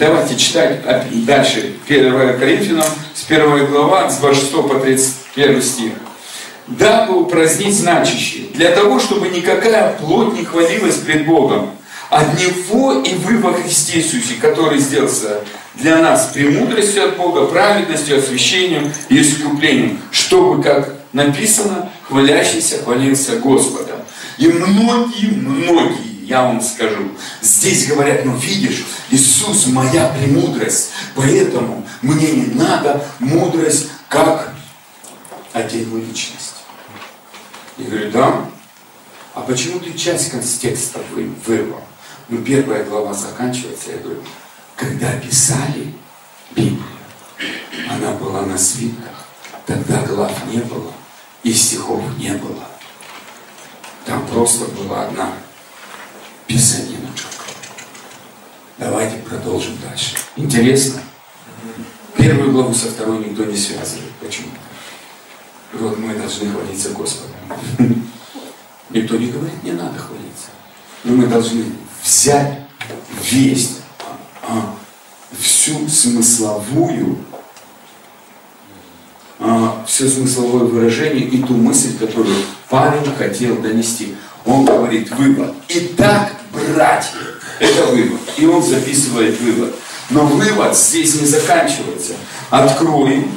Давайте читать дальше 1 Коринфянам с 1 глава, с 26 по 31 стих. Дабы упразднить значащее, для того, чтобы никакая плоть не хвалилась пред Богом, от Него и вы во Христе Иисусе, который сделался для нас премудростью от Бога, праведностью, освящением и искуплением, чтобы, как написано, хвалящийся хвалился Господом. И многие, многие я вам скажу. Здесь говорят, ну видишь, Иисус моя премудрость, поэтому мне не надо мудрость как отдельную личность. Я говорю, да, а почему ты часть контекста вырвал? Ну, первая глава заканчивается, я говорю, когда писали Библию, она была на свитках, тогда глав не было, и стихов не было. Там просто была одна писаниночка. Давайте продолжим дальше. Интересно? Первую главу со второй никто не связывает. Почему? Вот мы должны хвалиться Господом. Никто не говорит, не надо хвалиться. Но мы должны взять весь, а, всю смысловую, а, все смысловое выражение и ту мысль, которую Павел хотел донести. Он говорит вывод. Итак, братья, это вывод. И он записывает вывод. Но вывод здесь не заканчивается. Откроем.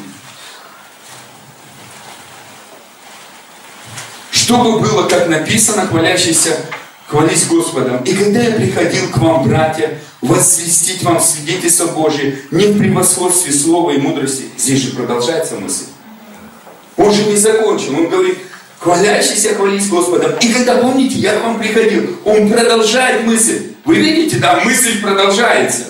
Чтобы было, как написано, хвалящийся хвались Господом. И когда я приходил к вам, братья, возвестить вам свидетельство Божие, не в превосходстве слова и мудрости. Здесь же продолжается мысль. Он же не закончил. Он хвалящийся хвались Господом. И когда, помните, я к вам приходил, он продолжает мысль. Вы видите, да, мысль продолжается.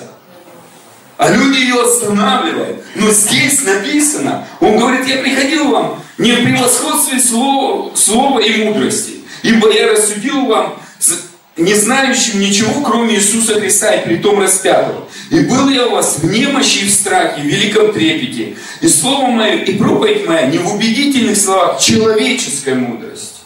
А люди ее останавливают. Но здесь написано, он говорит, я приходил вам не в превосходстве слова, слова и мудрости, ибо я рассудил вам не знающим ничего, кроме Иисуса Христа и при том распятого. И был я у вас в немощи и в страхе, в великом трепете. И слово мое, и проповедь моя не в убедительных словах человеческой мудрости,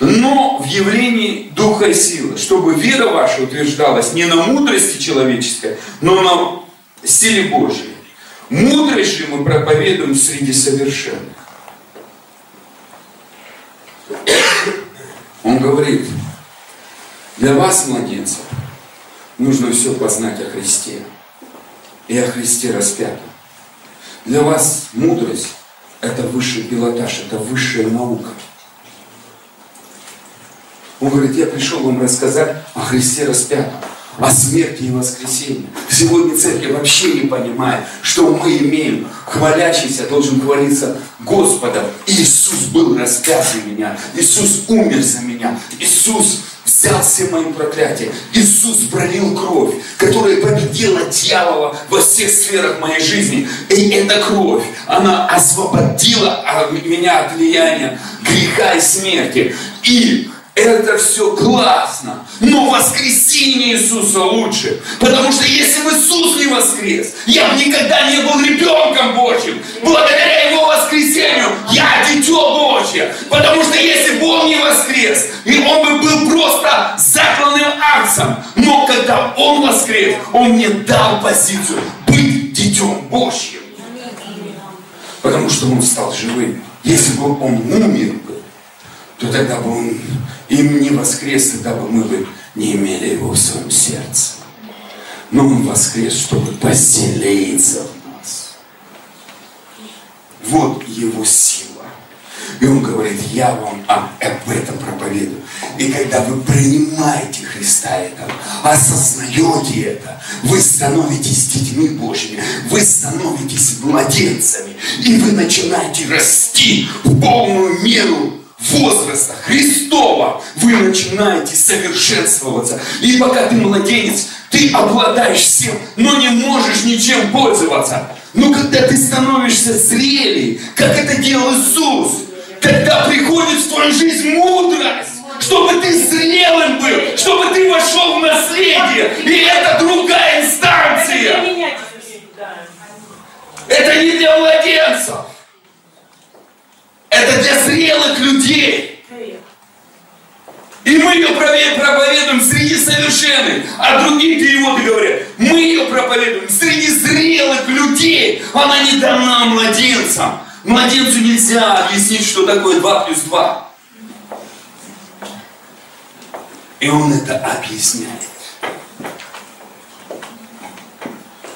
но в явлении Духа и силы, чтобы вера ваша утверждалась не на мудрости человеческой, но на силе Божьей. Мудрость же мы проповедуем среди совершенных. Он говорит, для вас, младенцев, нужно все познать о Христе и о Христе распятом. Для вас мудрость – это высший пилотаж, это высшая наука. Он говорит, я пришел вам рассказать о Христе распятом, о смерти и воскресении. Сегодня церковь вообще не понимает, что мы имеем. Хвалящийся должен хвалиться Господом. Иисус был распят за меня. Иисус умер за меня. Иисус взял все мои проклятия. Иисус пролил кровь, которая победила дьявола во всех сферах моей жизни. И эта кровь, она освободила меня от влияния греха и смерти. И это все классно. Но воскресение Иисуса лучше. Потому что если бы Иисус не воскрес, я бы никогда не был ребенком Божьим. Благодаря Его воскресению я дитё Божье. Потому что если бы Он не воскрес, и Он бы был просто закланным акцем. Но когда Он воскрес, Он мне дал позицию быть дитем Божьим. Потому что Он стал живым. Если бы Он умер бы, то тогда бы Он им не воскрес, тогда бы мы бы не имели его в своем сердце. Но он воскрес, чтобы поселиться в нас. Вот его сила. И он говорит, я вам об этом проповедую. И когда вы принимаете Христа этого, осознаете это, вы становитесь детьми Божьими, вы становитесь младенцами, и вы начинаете расти в полную меру возраста Христова вы начинаете совершенствоваться. И пока ты младенец, ты обладаешь всем, но не можешь ничем пользоваться. Но когда ты становишься зрелей, как это делал Иисус, тогда приходит в твою жизнь мудрость чтобы ты зрелым был, чтобы ты вошел в наследие. И это другая инстанция. Это не для младенцев. Это для зрелых людей. И мы ее проповедуем среди совершенных. А другие переводы говорят, мы ее проповедуем среди зрелых людей. Она не дана младенцам. Младенцу нельзя объяснить, что такое 2 плюс 2. И он это объясняет.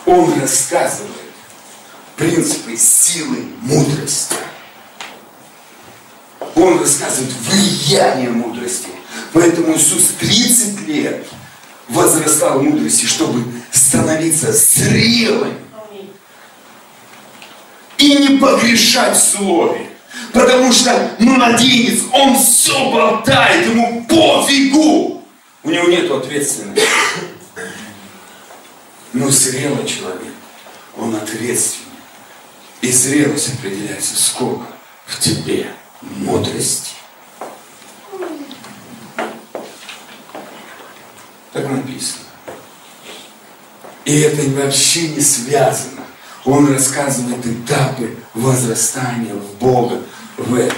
Он рассказывает принципы силы мудрости. Он рассказывает влияние мудрости. Поэтому Иисус 30 лет возрастал в мудрости, чтобы становиться зрелым и не погрешать в слове. Потому что младенец, он все болтает, ему пофигу. У него нет ответственности. Но зрелый человек, он ответственный. И зрелость определяется сколько в тебе мудрости. Так написано. И это вообще не связано. Он рассказывает этапы возрастания в Бога в этой.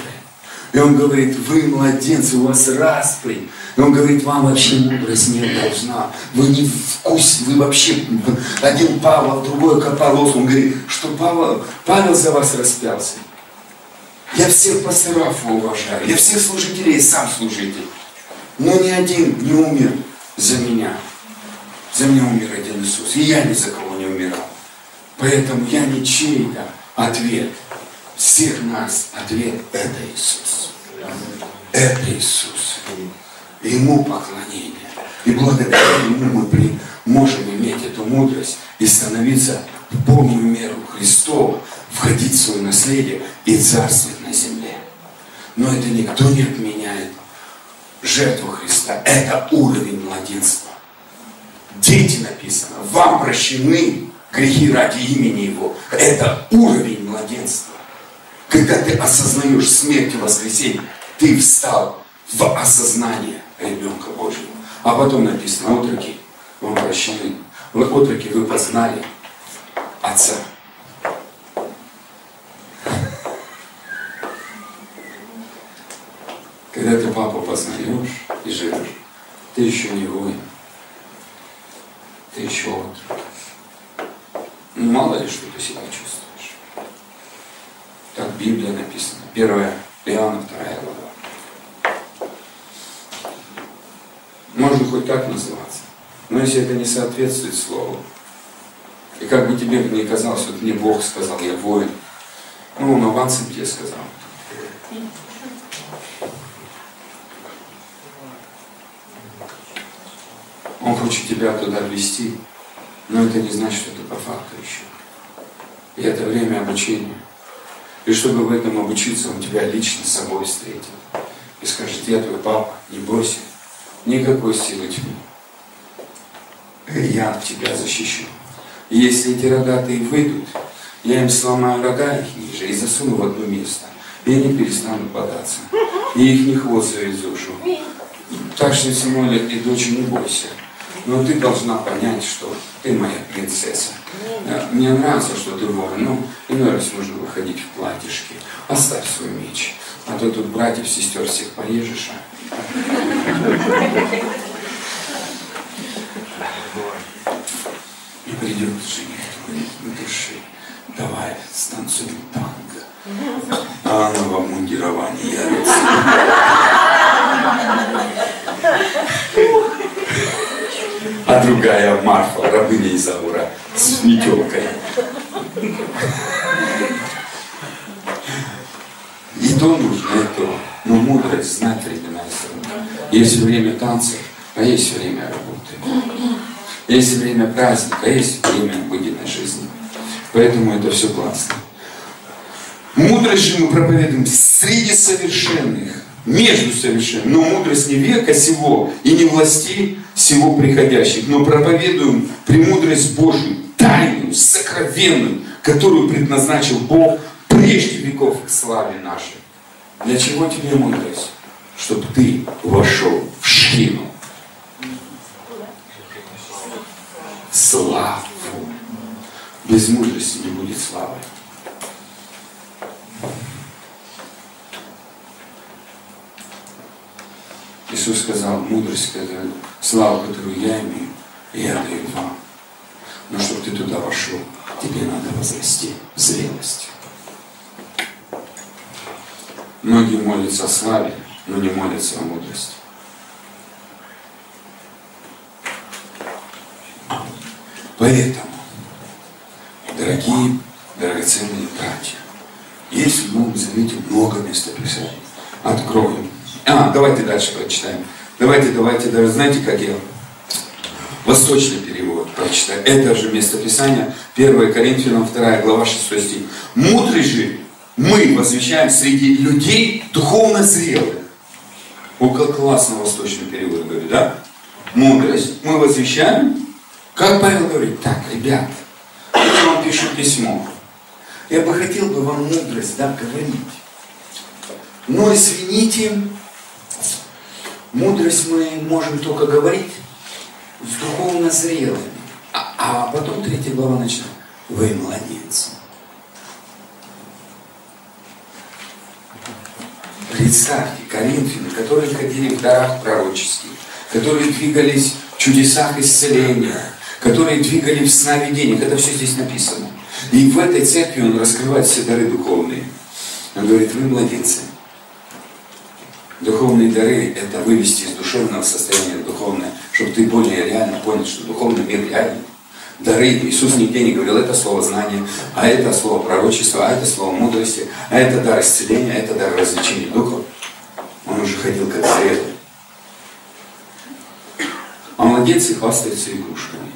И он говорит, вы младенцы, у вас распри. И он говорит, вам вообще мудрость не должна. Вы не вкус, вы вообще, один Павел, другой Капалос. Он говорит, что Павел, Павел за вас распялся. Я всех пасторов уважаю, я всех служителей, сам служитель. Но ни один не умер за меня. За меня умер один Иисус. И я ни за кого не умирал. Поэтому я не чей-то ответ. Всех нас ответ – это Иисус. Это Иисус. Ему поклонение. И благодаря Ему мы можем иметь эту мудрость и становиться в полную меру Христова, входить в свое наследие и царствовать на земле. Но это никто не отменяет жертву Христа. Это уровень младенства. Дети написано, вам прощены грехи ради имени Его. Это уровень младенства. Когда ты осознаешь смерть и воскресенье, ты встал в осознание ребенка Божьего. А потом написано, отроки, вам прощены. Вы отроки, вы познали Отца. Когда ты папу познаешь и живешь, ты еще не воин. Ты еще отрок. Ну, мало ли, что ты себя чувствуешь. Так в Библии написано. 1 Иоанна, 2 глава. Можно хоть так называться. Но если это не соответствует Слову, и как бы тебе не казалось, вот мне Бог сказал, я воин, ну, он авансом тебе сказал. Он хочет тебя туда ввести, но это не значит, что это по факту еще. И это время обучения. И чтобы в этом обучиться, он тебя лично с собой встретит. И скажет, я твой папа, не бойся, никакой силы тьмы. Я тебя защищу. Если эти рогатые выйдут, я им сломаю рога их ниже и засуну в одно место. И они перестанут бодаться. И их не хвост завезушу. Так что, Симоля и дочь, не бойся. Но ты должна понять, что ты моя принцесса. Мне нравится, что ты воин. Ну, иной раз нужно выходить в платьишке. Оставь свой меч. А то тут братьев, сестер всех порежешь. А? И придет жених твой в души. Давай, станцуем танго. А она во мундировании ярится. А другая Марфа, рабыня Изаура, с метелкой. И то нужно, то. Но мудрость знать времена и Есть время танцев, а есть время работы. Есть время праздника, а есть время обыденной жизни. Поэтому это все классно. Мудрость же мы проповедуем среди совершенных между совершенным. Но мудрость не века сего и не власти всего приходящих, но проповедуем премудрость Божию, тайную, сокровенную, которую предназначил Бог прежде веков к славе нашей. Для чего тебе мудрость? Чтобы ты вошел в шхину. Славу. Без мудрости не будет славы. Иисус сказал, мудрость, это славу, которую я имею, я даю вам. Но чтобы ты туда вошел, тебе надо возрасти в зрелость. Многие молятся о славе, но не молятся о мудрости. Поэтому, дорогие, драгоценные братья, в Новом Завете много местописаний. Откроем. А, давайте дальше прочитаем. Давайте, давайте, даже знаете, как я восточный перевод прочитаю. Это же местописание, 1 Коринфянам 2 глава 6 стих. Мудрый же мы возвещаем среди людей духовно зрелых. О, как классно восточный перевод говорит, да? Мудрость мы возвещаем. Как Павел говорит, так, ребят, я вам пишу письмо. Я бы хотел бы вам мудрость, да, говорить. Но извините, мудрость мы можем только говорить с духовно зрелыми. А, а потом третья глава начинает. Вы младенцы. Представьте, коринфяне, которые ходили в дарах пророческих, которые двигались в чудесах исцеления, которые двигали в сновидениях. Это все здесь написано. И в этой церкви он раскрывает все дары духовные. Он говорит, вы младенцы. Духовные дары – это вывести из душевного состояния духовное, чтобы ты более реально понял, что духовный мир реальный. Дары Иисус нигде не говорил, это слово знания, а это слово пророчества, а это слово мудрости, а это дар исцеления, а это дар развлечения духов. Он уже ходил как зрелый. А младенцы хвастаются игрушками.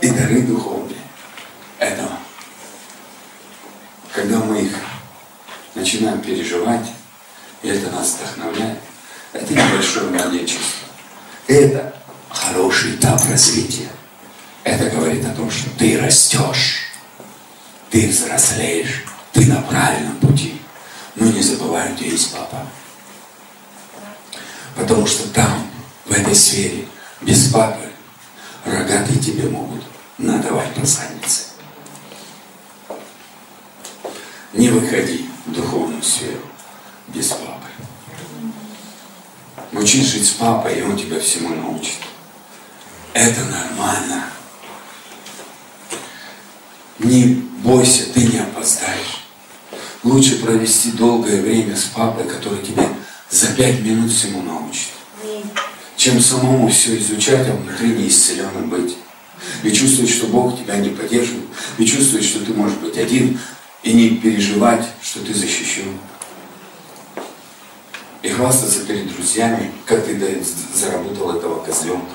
И дары духовные. Это когда мы их начинаем переживать, и это нас вдохновляет, это небольшое младенчество. Это хороший этап развития. Это говорит о том, что ты растешь, ты взрослеешь, ты на правильном пути. Но не забывай, тебя есть папа. Потому что там, в этой сфере, без папы, рогатые тебе могут надавать по заднице. Не выходи в духовную сферу без папы. Учись жить с папой, и он тебя всему научит. Это нормально. Не бойся, ты не опоздаешь. Лучше провести долгое время с папой, который тебе за пять минут всему научит, чем самому все изучать, а внутри неисцеленным быть. И чувствовать, что Бог тебя не поддерживает. И чувствовать, что ты можешь быть один, и не переживать, что ты защищен. И хвастаться перед друзьями, как ты заработал этого козленка.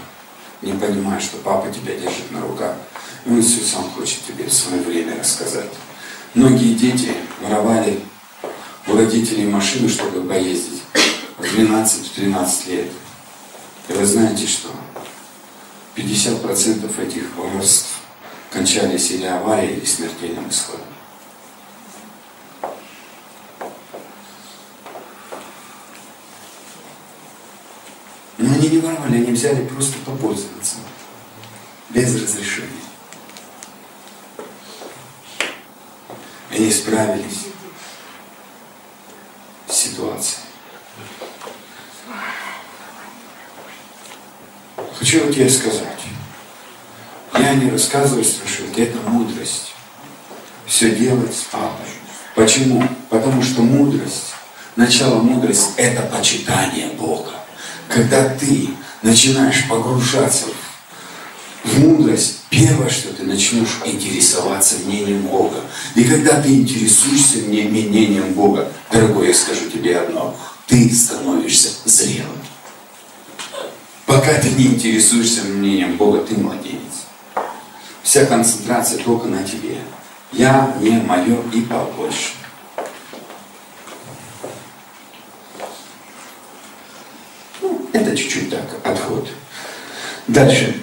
Не понимая, что папа тебя держит на руках. И он все сам хочет тебе в свое время рассказать. Многие дети воровали у родителей машины, чтобы поездить в 12-13 лет. И вы знаете что? 50% этих воровств кончались или аварией, или смертельным исходом. Но они не воровали, они взяли просто попользоваться. Без разрешения. Они справились с ситуацией. Хочу вот тебе сказать. Я не рассказываю страшилки, это мудрость. Все делать с папой. Почему? Потому что мудрость, начало мудрости – это почитание Бога когда ты начинаешь погружаться в мудрость, первое, что ты начнешь интересоваться мнением Бога. И когда ты интересуешься мнением Бога, дорогой, я скажу тебе одно, ты становишься зрелым. Пока ты не интересуешься мнением Бога, ты младенец. Вся концентрация только на тебе. Я, не мое и побольше. Это чуть-чуть так, отход. Дальше.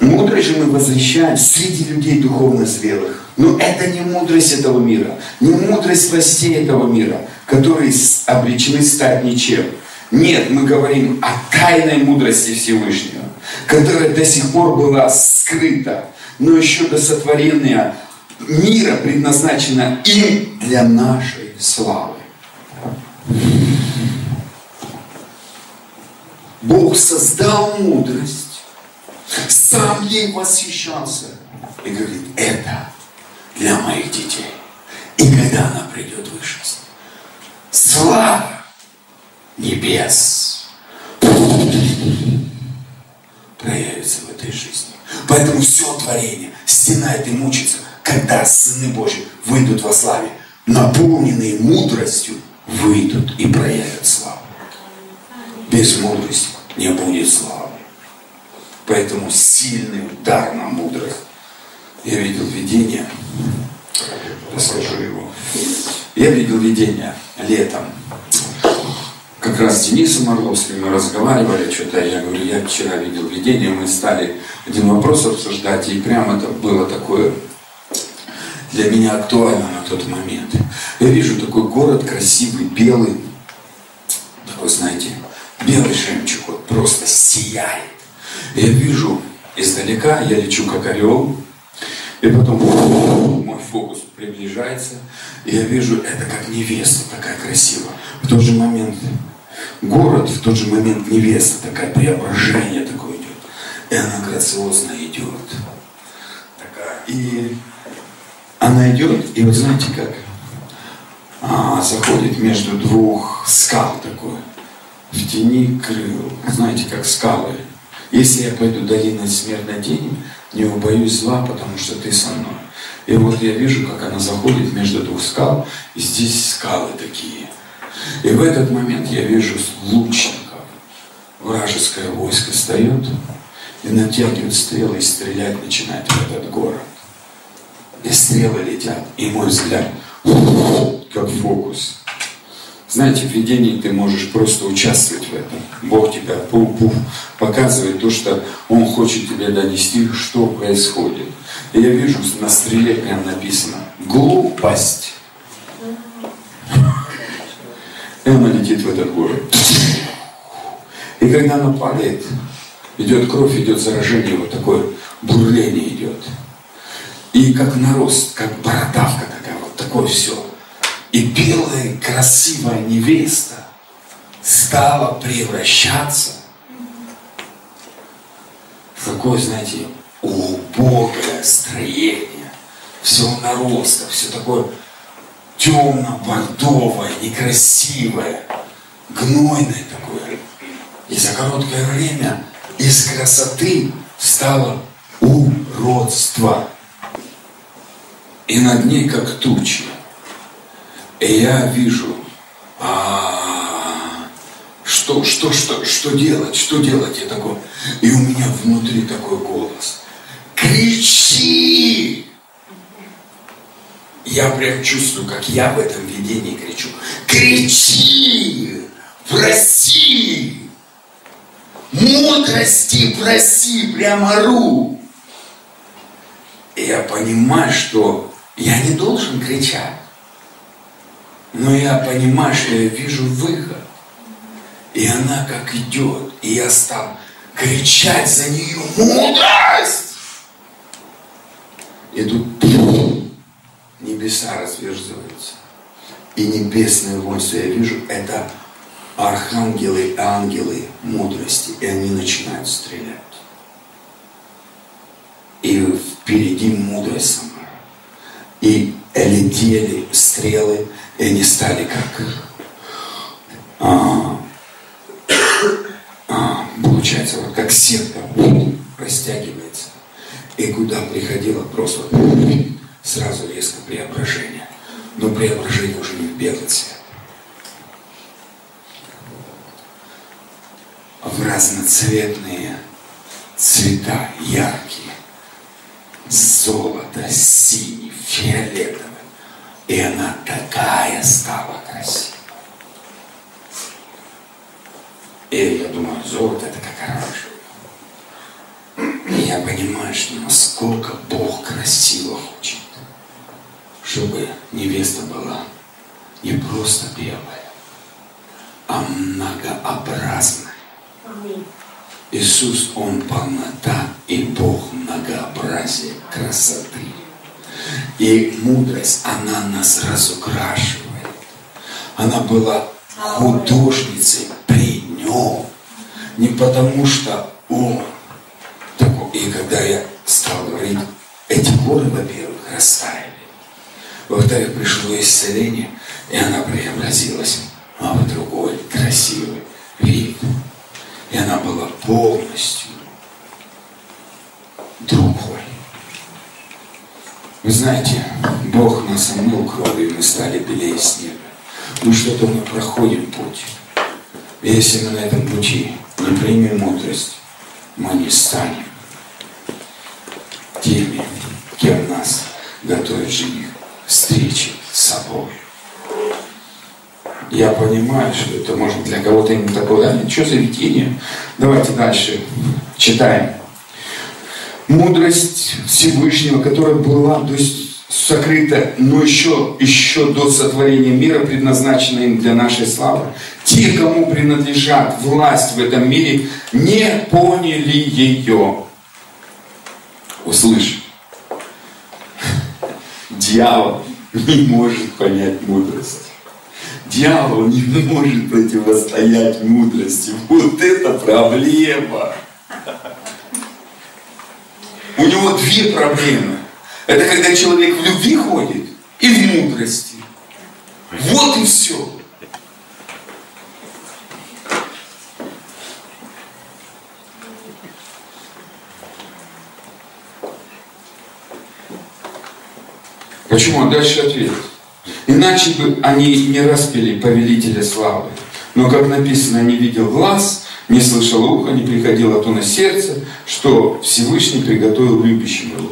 Мудрость же мы возвещаем среди людей духовно зрелых. Но это не мудрость этого мира, не мудрость властей этого мира, которые обречены стать ничем. Нет, мы говорим о тайной мудрости Всевышнего, которая до сих пор была скрыта, но еще до сотворения мира предназначена им для нашей славы. Бог создал мудрость, сам ей восхищался и говорит, это для моих детей. И когда она придет в слава небес проявится в этой жизни. Поэтому все творение стенает и мучится, когда сыны Божьи выйдут во славе, наполненные мудростью, выйдут и проявят славу. Без мудрости не будет славы. Поэтому сильный удар на мудрость. Я видел видение, расскажу его. Я видел видение летом. Как раз с Денисом Орловским мы разговаривали, что-то я говорю, я вчера видел видение, мы стали один вопрос обсуждать, и прямо это было такое для меня актуально на тот момент. Я вижу такой город красивый, белый, такой, знаете, белый жемчуг, вот просто сияет. Я вижу издалека, я лечу как орел, и потом мой фокус приближается, и я вижу, это как невеста такая красивая. В тот же момент город, в тот же момент невеста, такая преображение такое идет. И она грациозно идет. И она идет, и вот знаете как? А, заходит между двух скал такой. В тени крыл. Знаете, как скалы. Если я пойду долиной смертной тени, не убоюсь зла, потому что ты со мной. И вот я вижу, как она заходит между двух скал, и здесь скалы такие. И в этот момент я вижу лучников. Вражеское войско встает и натягивает стрелы и стрелять начинает в этот город. И стрелы летят, и мой взгляд, как фокус. Знаете, в видении ты можешь просто участвовать в этом. Бог тебя пуф-пуф показывает то, что Он хочет тебе донести, что происходит. И я вижу, на стреле прям написано «Глупость». И она летит в этот город. И когда она падает, идет кровь, идет заражение, вот такое бурление идет. И как нарост, как бородавка такая, вот такое все. И белая красивая невеста стала превращаться в такое, знаете, убогое строение. Все нароста, все такое темно-бордовое, некрасивое, гнойное такое. И за короткое время из красоты стало уродство. И над ней как тучи. И я вижу, а, что, что, что, что делать, что делать, я такой. И у меня внутри такой голос. Кричи! Я прям чувствую, как я в этом видении кричу. Кричи! Проси! Мудрости проси, прямо ру. И я понимаю, что я не должен кричать. Но я понимаю, что я вижу выход. И она как идет. И я стал кричать за нее мудрость. И тут небеса разверзываются. И небесное воинство, я вижу, это архангелы, ангелы мудрости. И они начинают стрелять. И впереди мудрость сама. И летели стрелы, и они стали как а, а, получается, вот как сетка растягивается. И куда приходило просто сразу резко преображение. Но преображение уже не в белый. А в разноцветные цвета, яркие. Золото, синий, фиолетовый. И она такая стала красивая. И я думаю, золото это как оранжевое. И я понимаю, что насколько Бог красиво хочет, чтобы невеста была не просто белая, а многообразная. Иисус, Он полнота и Бог многообразие красоты. И мудрость, она нас разукрашивает. Она была художницей при нем. не потому что он такой. И когда я стал говорить, эти горы, во-первых, растаяли. Во-вторых, пришло исцеление, и она преобразилась а в другой красивый вид. И она была полностью другой. Вы знаете, Бог нас омыл кровью, мы стали белее снега. Ну что-то мы проходим путь. И если мы на этом пути не примем мудрость, мы не станем теми, кем нас готовит жених встречи с собой. Я понимаю, что это может для кого-то именно такое, да, что за видение? Давайте дальше читаем. Мудрость Всевышнего, которая была, то есть сокрыта, но еще, еще до сотворения мира, предназначена им для нашей славы. Те, кому принадлежат власть в этом мире, не поняли ее. Услышь. Дьявол не может понять мудрость. Дьявол не может противостоять мудрости. Вот это проблема. У него две проблемы. Это когда человек в любви ходит и в мудрости. Вот и все. Почему? Дальше ответ. Иначе бы они не распили повелителя славы. Но, как написано, не видел глаз, не слышал ухо, не приходило то на сердце, что Всевышний приготовил любящим его.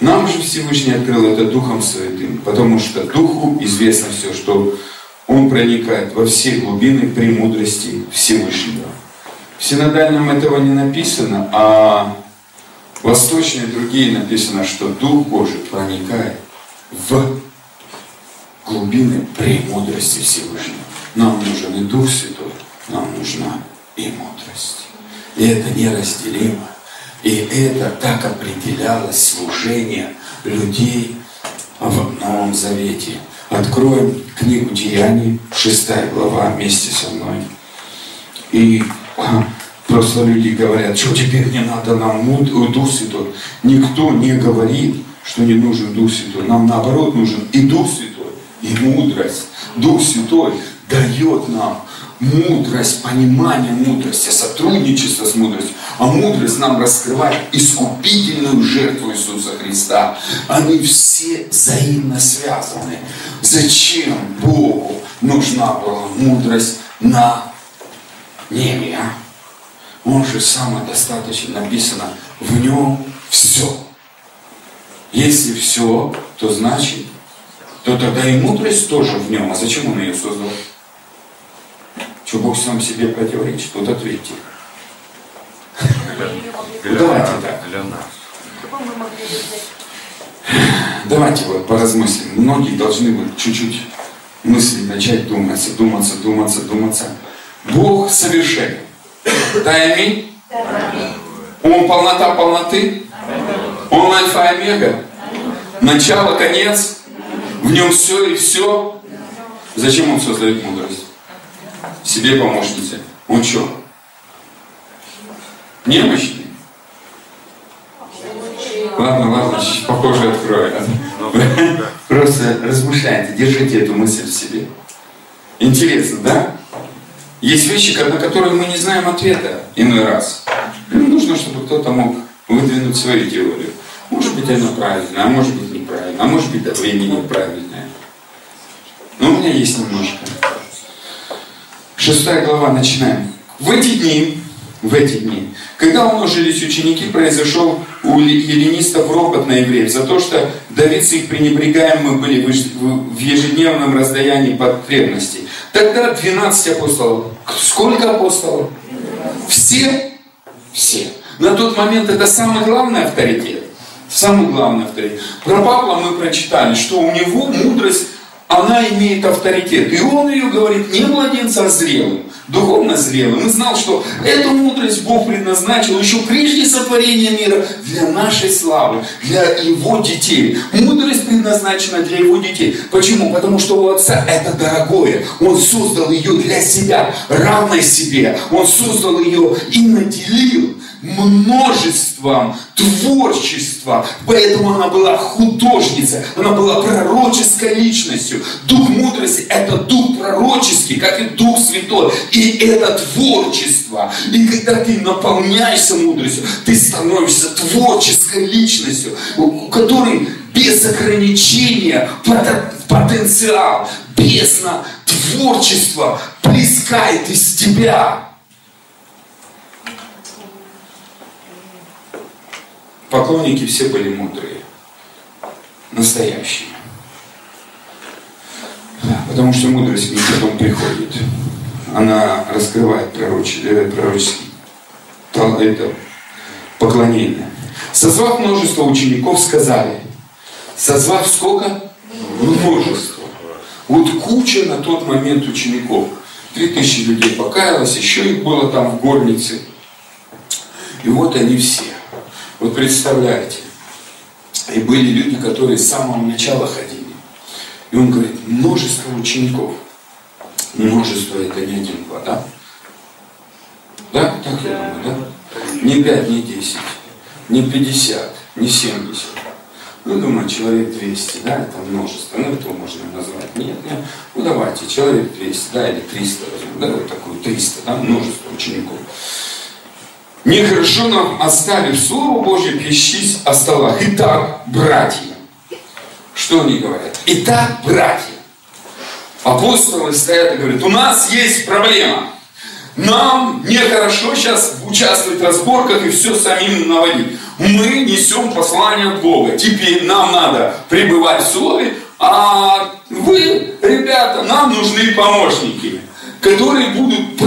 Нам же Всевышний открыл это Духом Святым, потому что Духу известно все, что Он проникает во все глубины премудрости Всевышнего. В синодальном этого не написано, а восточные другие написано, что Дух Божий проникает в глубины премудрости Всевышнего. Нам нужен и Дух Святой, нам нужна и мудрость. И это неразделимо. И это так определялось служение людей в Новом Завете. Откроем книгу Деяний, шестая глава, вместе со мной. И а, просто люди говорят, что теперь не надо нам Дух Святой. Никто не говорит, что не нужен Дух Святой. Нам наоборот нужен и Дух Святой, и мудрость. Дух Святой дает нам мудрость, понимание мудрости, сотрудничество с мудростью. А мудрость нам раскрывает искупительную жертву Иисуса Христа. Они все взаимно связаны. Зачем Богу нужна была мудрость на небе? А? Он же самодостаточен, написано, в нем все. Если все, то значит, то тогда и мудрость тоже в нем. А зачем он ее создал? Что Бог сам себе противоречит? Вот ответьте. Ну, давайте так. Давайте вот поразмыслим. Многие должны быть чуть-чуть мысли начать думаться, думаться, думаться, думаться. Бог совершенен. Да, аминь? Он полнота полноты. Он альфа и омега. Начало, конец. В нем все и все. Зачем он создает мудрость? Себе помощницы. Он что? Немощный? Ладно, ладно, похоже открою. Просто размышляйте, держите эту мысль в себе. Интересно, да? Есть вещи, на которые мы не знаем ответа иной раз. нужно, чтобы кто-то мог выдвинуть свою теорию. Может быть, она правильная, а может быть, неправильная, а может быть, до времени неправильная. Но у меня есть немножко. Шестая глава, начинаем. В эти дни, в эти дни, когда умножились ученики, произошел у еленистов ропот на евреев за то, что давицы их пренебрегаемы были в ежедневном раздаянии потребностей. Тогда 12 апостолов. Сколько апостолов? Все? Все. На тот момент это самый главный авторитет. Самый главный авторитет. Про Павла мы прочитали, что у него мудрость она имеет авторитет. И он ее говорит не младенцем, а зрелым, духовно зрелым. И знал, что эту мудрость Бог предназначил еще прежде сотворения мира для нашей славы, для его детей. Мудрость предназначена для его детей. Почему? Потому что у Отца это дорогое. Он создал ее для себя, равной себе. Он создал ее и наделил множеством творчества. Поэтому она была художница, она была пророческой личностью. Дух мудрости – это дух пророческий, как и Дух Святой. И это творчество. И когда ты наполняешься мудростью, ты становишься творческой личностью, у которой без ограничения потенциал, бездна творчества плескает из тебя. Поклонники все были мудрые, настоящие. Потому что мудрость ним потом приходит. Она раскрывает пророческий, э, пророческий это поклонение. Созвав множество учеников, сказали, созвав сколько? Множество. Вот куча на тот момент учеников. Три тысячи людей покаялось, еще их было там в горнице. И вот они все. Вот представляете, и были люди, которые с самого начала ходили. И он говорит, множество учеников. Множество это не один, два, да? Да? Так я думаю, да? Не пять, не десять, не пятьдесят, не семьдесят. Ну, думаю, человек 200, да, это множество. Ну, это можно назвать. Нет, нет. Ну, давайте, человек 200, да, или 300 возьмем, да, вот такую 300, да, множество учеников. Нехорошо нам, оставив Слово Божье, пищись о столах. Итак, братья. Что они говорят? Итак, братья. Апостолы стоят и говорят, у нас есть проблема. Нам нехорошо сейчас участвовать в разборках и все самим наводить. Мы несем послание от Бога. Теперь нам надо пребывать в Слове, а вы, ребята, нам нужны помощники, которые будут и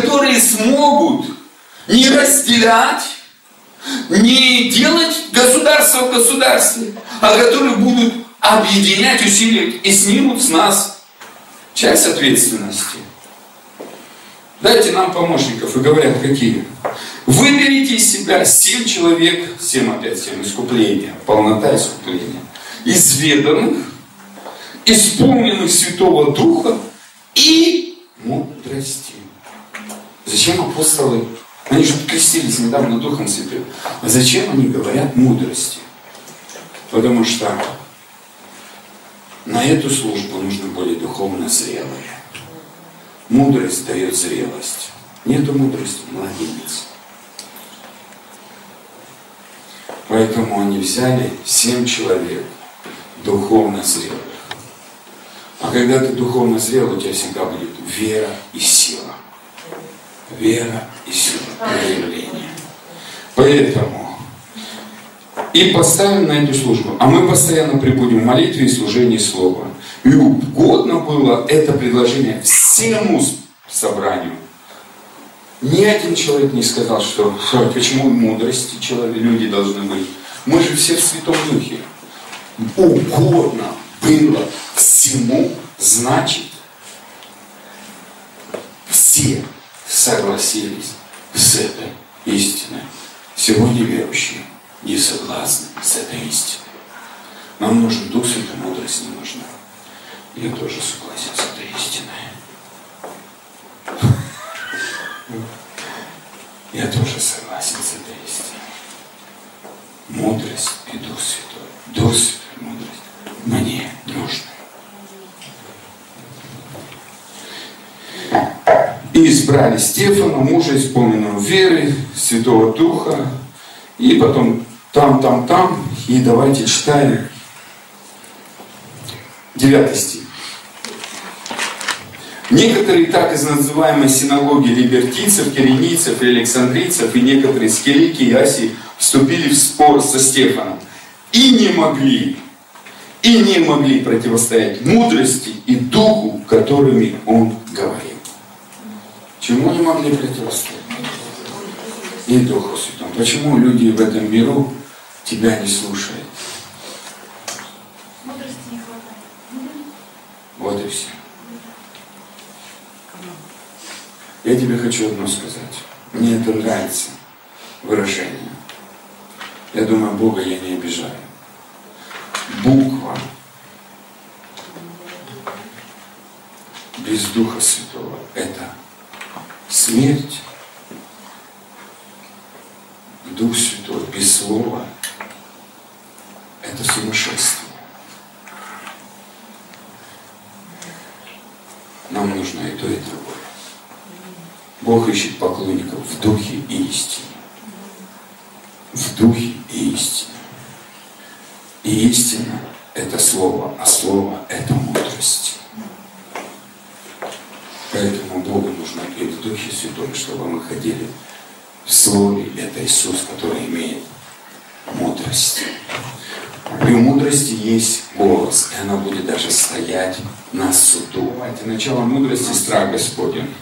которые смогут не разделять, не делать государство в государстве, а которые будут объединять усилия и снимут с нас часть ответственности. Дайте нам помощников. И говорят, какие? Выберите из себя семь человек, семь опять семь искупления, полнота искупления, изведанных, исполненных Святого Духа и мудрости. Зачем апостолы, они же крестились недавно Духом Святым, а зачем они говорят мудрости? Потому что на эту службу нужны более духовно зрелые. Мудрость дает зрелость. Нету мудрости, младенец. Поэтому они взяли семь человек духовно зрелых. А когда ты духовно зрел, у тебя всегда будет вера и сила вера и сила проявления. Поэтому и поставим на эту службу. А мы постоянно прибудем в молитве и служении Слова. И угодно было это предложение всему собранию. Ни один человек не сказал, что почему мудрости человек, люди должны быть. Мы же все в Святом Духе. Угодно было всему, значит, все согласились с этой истиной. Сегодня верующие не согласны с этой истиной. Нам нужен Дух Святой, мудрость не нужна. Я тоже согласен с этой истиной. Я тоже согласен с этой истиной. Мудрость и Дух Святой. Дух Святой, мудрость мне нужны. И избрали Стефана, мужа, исполненного веры, Святого Духа. И потом там, там, там. И давайте читаем. Девятый стих. Некоторые так из называемой синагоги либертийцев, киренийцев и александрийцев, и некоторые из Килики и Асии вступили в спор со Стефаном. И не могли, и не могли противостоять мудрости и духу, которыми он говорил. Чему не могли противостоять? И Духу Святому. Почему люди в этом миру тебя не слушают? Мудрости не хватает. Иисусе. Я тебе хочу одно сказать. Мне это нравится выражение. Я думаю, Бога я не обижаю. Буква без Духа Святого – это смерть. Дух Святой без Слова – это сумасшествие. Нам нужно и то, и другое. Бог ищет поклонников в духе и истине. В духе и истине. И истина – это слово, а слово – это мудрость. Поэтому Богу нужно и в Духе Святом, чтобы мы ходили в Слове. Это Иисус, который имеет мудрость. И у мудрости есть голос, и она будет даже стоять на суду. Давайте, начало мудрости – страх Господень.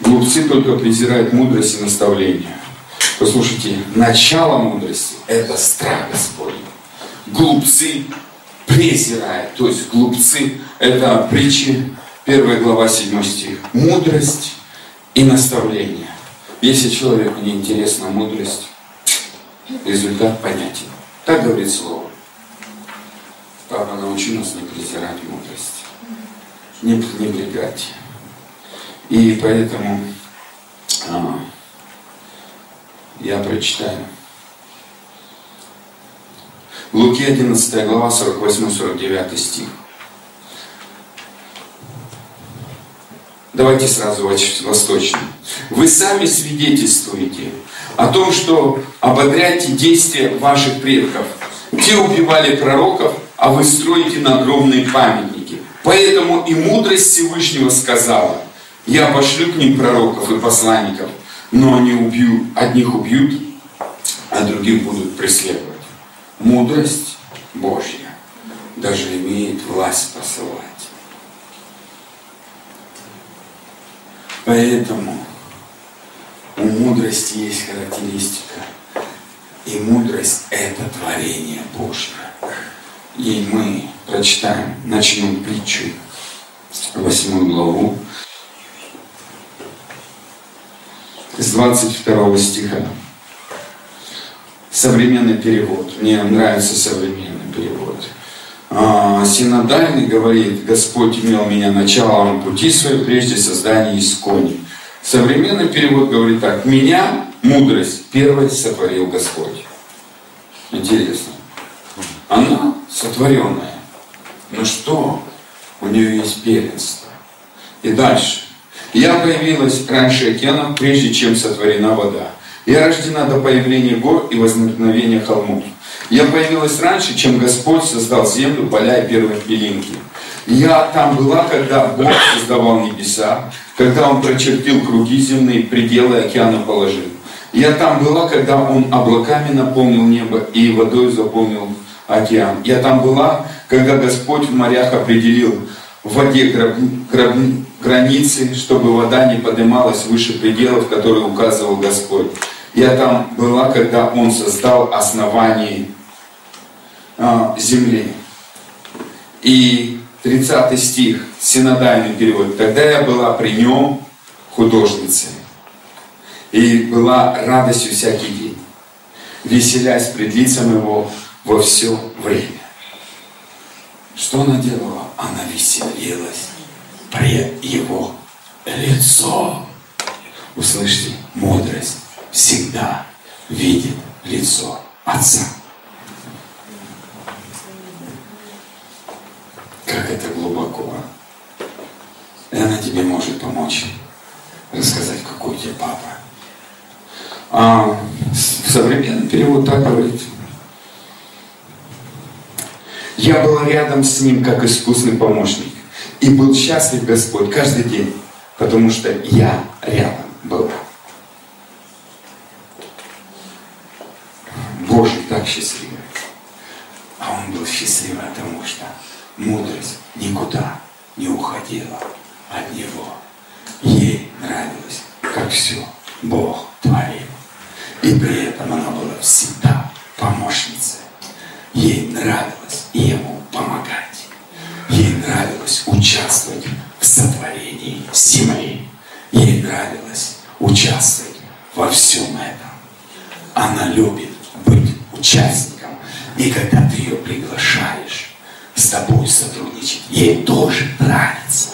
Глупцы только презирают мудрость и наставление. Послушайте, начало мудрости – это страх Господень. Глупцы презирают, то есть глупцы – это притчи Первая глава, 7 стих. Мудрость и наставление. Если человеку не интересна мудрость, результат понятен. Так говорит Слово. Папа, научи нас не презирать мудрость, не пренебрегать. И поэтому а, я прочитаю. Луки 11 глава, 48-49 стих. Давайте сразу восточным. Вы сами свидетельствуете о том, что ободряйте действия ваших предков. Те убивали пророков, а вы строите надгробные памятники. Поэтому и мудрость Всевышнего сказала, я пошлю к ним пророков и посланников, но они убьют, одних убьют, а других будут преследовать. Мудрость Божья даже имеет власть посылать. Поэтому у мудрости есть характеристика. И мудрость – это творение Божье. И мы прочитаем, начнем притчу, восьмую главу, с 22 стиха. Современный перевод. Мне нравится современный перевод. А, синодальный говорит, Господь имел меня началом пути своей прежде создания искони. Современный перевод говорит так, меня, мудрость, первой сотворил Господь. Интересно. Она сотворенная. Но что? У нее есть первенство. И дальше. Я появилась раньше океана, прежде чем сотворена вода. Я рождена до появления гор и возникновения холмов. Я появилась раньше, чем Господь создал землю, поля и первые пелинки. Я там была, когда Бог создавал небеса, когда Он прочертил круги земные, пределы океана положил. Я там была, когда Он облаками наполнил небо и водой заполнил океан. Я там была, когда Господь в морях определил в воде граб, граб, границы, чтобы вода не поднималась выше пределов, которые указывал Господь. Я там была, когда Он создал основание земли. И 30 стих, синодальный перевод. Тогда я была при нем художницей. И была радостью всякий день, веселясь пред лицом его во все время. Что она делала? Она веселилась пред его лицом. Услышьте, мудрость всегда видит лицо Отца. Как это глубоко. И она тебе может помочь рассказать, какой у тебя папа. А современный перевод так говорит. Я была рядом с ним, как искусный помощник. И был счастлив Господь каждый день, потому что я рядом был. Божий так счастливый. А он был счастливый, потому что мудрость никуда не уходила от него. Ей нравилось, как все Бог творил. И при этом она была всегда помощницей. Ей нравилось ему помогать. Ей нравилось участвовать в сотворении земли. Ей нравилось участвовать во всем этом. Она любит быть участником. И когда ты ее приглашаешь с тобой сотрудничать, ей тоже нравится.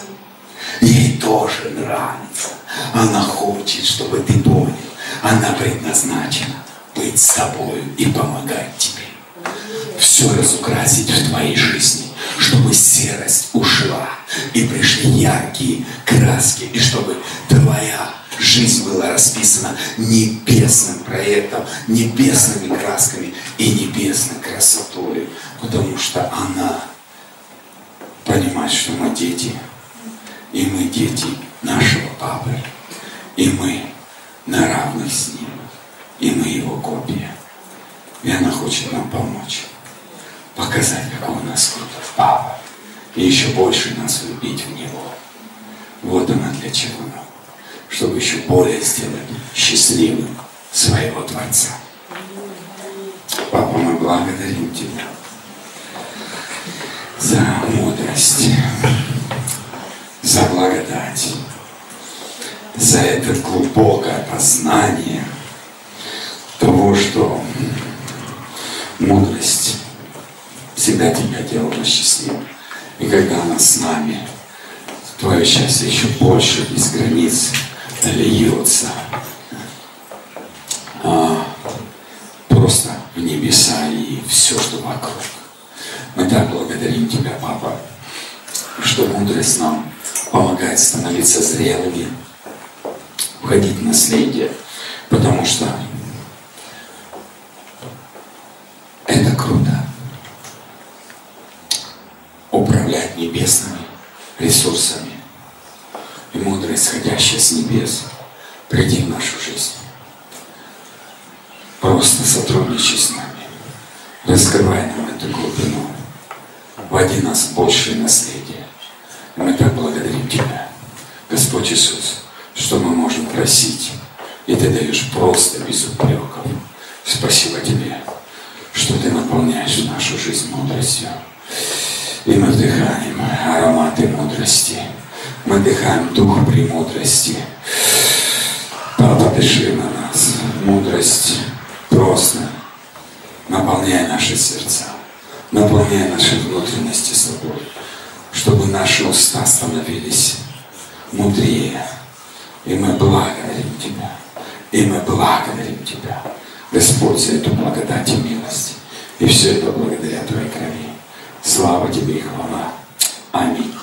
Ей тоже нравится. Она хочет, чтобы ты понял. Она предназначена быть с тобой и помогать тебе. Все разукрасить в твоей жизни, чтобы серость ушла и пришли яркие краски, и чтобы твоя жизнь была расписана небесным проектом, небесными красками и небесной красотой, потому что она понимает, что мы дети, и мы дети нашего Папы, и мы на равных с Ним, и мы Его копия. И она хочет нам помочь, показать, какой у нас крутой Папа, и еще больше нас любить в Него. Вот она для чего нам чтобы еще более сделать счастливым своего Творца. Папа, мы благодарим Тебя за мудрость, за благодать, за это глубокое познание того, что мудрость всегда тебя делала счастливым. И когда она с нами, твое счастье еще больше без границ льется а, просто в небеса и все, что вокруг. Мы так благодарим Тебя, Папа, что мудрость нам помогает становиться зрелыми, входить в наследие, потому что это круто. Управлять небесными ресурсами и мудрость, исходящая с небес, приди в нашу жизнь. Просто сотрудничай с нами. Раскрывай нам эту глубину. Вводи нас в большее наследие. Мы так благодарим Тебя, Господь Иисус, что мы можем просить, и Ты даешь просто без упреков. Спасибо Тебе, что Ты наполняешь нашу жизнь мудростью. И мы вдыхаем ароматы мудрости. Мы вдыхаем дух премудрости. Папа, дыши на нас. Мудрость просто наполняй наши сердца, наполняй наши внутренности собой, чтобы наши уста становились мудрее. И мы благодарим Тебя. И мы благодарим Тебя. Господь, за эту благодать и милость. И все это благодаря Твоей крови. Слава Тебе и хвала. Аминь.